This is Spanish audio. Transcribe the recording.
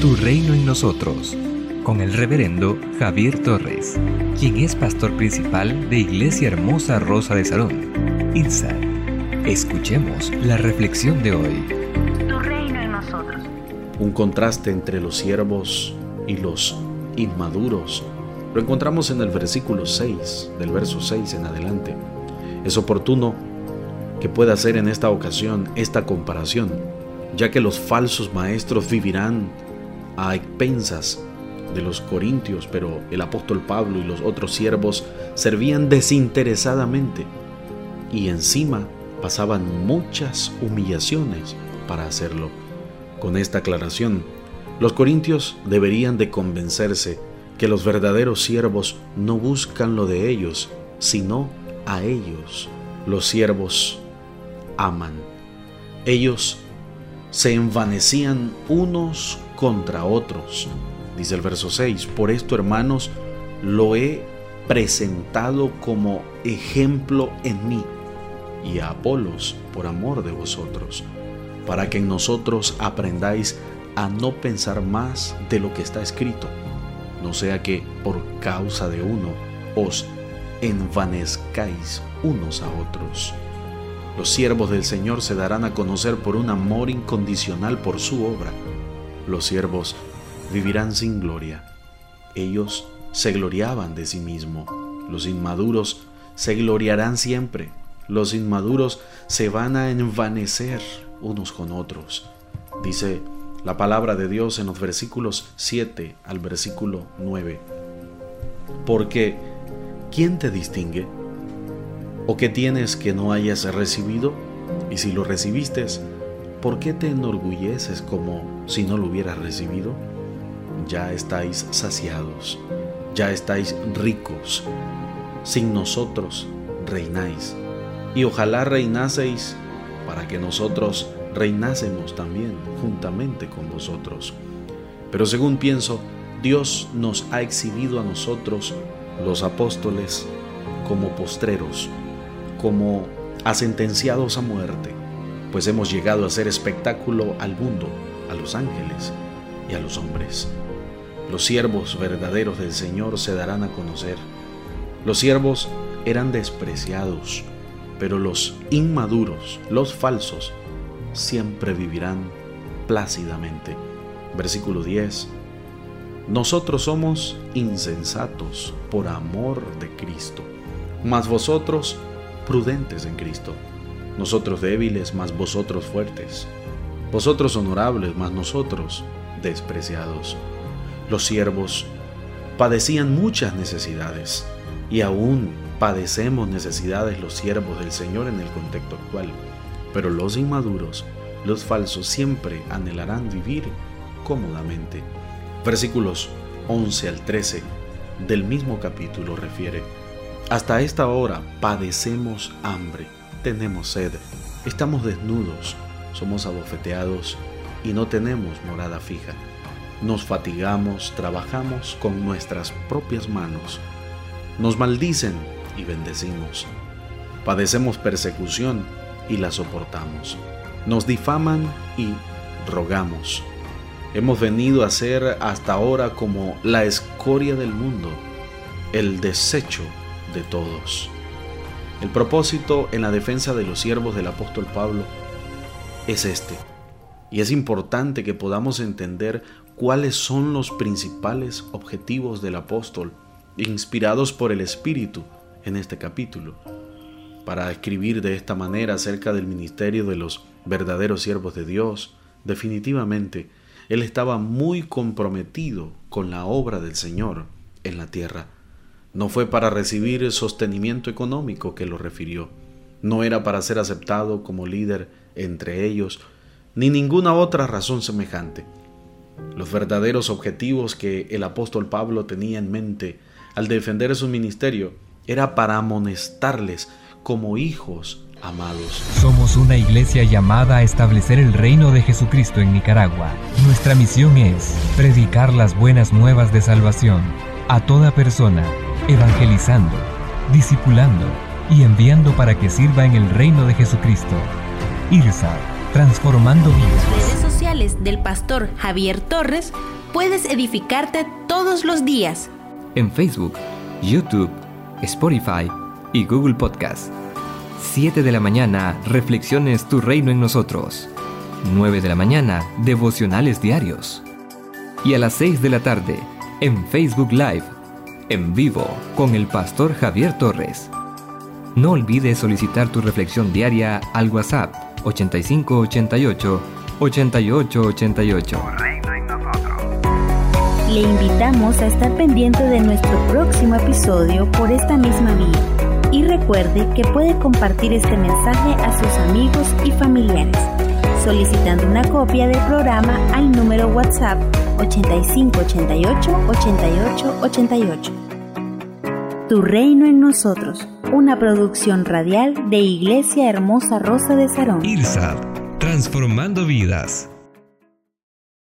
Tu reino en nosotros, con el reverendo Javier Torres, quien es pastor principal de Iglesia Hermosa Rosa de Salón, INSA. Escuchemos la reflexión de hoy. Tu reino en nosotros. Un contraste entre los siervos y los inmaduros lo encontramos en el versículo 6, del verso 6 en adelante. Es oportuno que pueda hacer en esta ocasión esta comparación, ya que los falsos maestros vivirán a expensas de los corintios, pero el apóstol Pablo y los otros siervos servían desinteresadamente y encima pasaban muchas humillaciones para hacerlo. Con esta aclaración, los corintios deberían de convencerse que los verdaderos siervos no buscan lo de ellos, sino a ellos. Los siervos aman. Ellos se envanecían unos contra otros. Dice el verso 6, por esto hermanos, lo he presentado como ejemplo en mí y a Apolos por amor de vosotros, para que en nosotros aprendáis a no pensar más de lo que está escrito, no sea que por causa de uno os envanezcáis unos a otros. Los siervos del Señor se darán a conocer por un amor incondicional por su obra. Los siervos vivirán sin gloria. Ellos se gloriaban de sí mismos. Los inmaduros se gloriarán siempre. Los inmaduros se van a envanecer unos con otros. Dice la palabra de Dios en los versículos 7 al versículo 9. Porque, ¿quién te distingue? ¿O qué tienes que no hayas recibido? Y si lo recibiste, ¿por qué te enorgulleces como si no lo hubieras recibido? Ya estáis saciados, ya estáis ricos, sin nosotros reináis. Y ojalá reinaseis para que nosotros reinásemos también juntamente con vosotros. Pero según pienso, Dios nos ha exhibido a nosotros, los apóstoles, como postreros, como asentenciados a muerte, pues hemos llegado a ser espectáculo al mundo, a los ángeles y a los hombres. Los siervos verdaderos del Señor se darán a conocer. Los siervos eran despreciados, pero los inmaduros, los falsos, siempre vivirán plácidamente. Versículo 10. Nosotros somos insensatos por amor de Cristo, mas vosotros prudentes en Cristo. Nosotros débiles, mas vosotros fuertes. Vosotros honorables, mas nosotros despreciados. Los siervos padecían muchas necesidades y aún padecemos necesidades los siervos del Señor en el contexto actual. Pero los inmaduros, los falsos, siempre anhelarán vivir cómodamente. Versículos 11 al 13 del mismo capítulo refiere, hasta esta hora padecemos hambre, tenemos sed, estamos desnudos, somos abofeteados y no tenemos morada fija. Nos fatigamos, trabajamos con nuestras propias manos. Nos maldicen y bendecimos. Padecemos persecución y la soportamos. Nos difaman y rogamos. Hemos venido a ser hasta ahora como la escoria del mundo, el desecho de todos. El propósito en la defensa de los siervos del apóstol Pablo es este. Y es importante que podamos entender cuáles son los principales objetivos del apóstol, inspirados por el Espíritu en este capítulo para escribir de esta manera acerca del ministerio de los verdaderos siervos de Dios, definitivamente él estaba muy comprometido con la obra del Señor en la tierra. No fue para recibir el sostenimiento económico que lo refirió, no era para ser aceptado como líder entre ellos, ni ninguna otra razón semejante. Los verdaderos objetivos que el apóstol Pablo tenía en mente al defender su ministerio era para amonestarles como hijos amados. Somos una iglesia llamada a establecer el reino de Jesucristo en Nicaragua. Nuestra misión es predicar las buenas nuevas de salvación a toda persona, evangelizando, discipulando y enviando para que sirva en el reino de Jesucristo. IRSA, transformando vidas. devocionales del pastor Javier Torres, puedes edificarte todos los días. En Facebook, YouTube, Spotify y Google Podcast. 7 de la mañana, Reflexiones Tu Reino en Nosotros. 9 de la mañana, Devocionales Diarios. Y a las 6 de la tarde, en Facebook Live, en vivo, con el pastor Javier Torres. No olvides solicitar tu reflexión diaria al WhatsApp 8588 8888. Le invitamos a estar pendiente de nuestro próximo episodio por esta misma vía y recuerde que puede compartir este mensaje a sus amigos y familiares solicitando una copia del programa al número WhatsApp 8588 8888. Tu reino en nosotros, una producción radial de Iglesia Hermosa Rosa de Sarón. IRSAD, transformando vidas.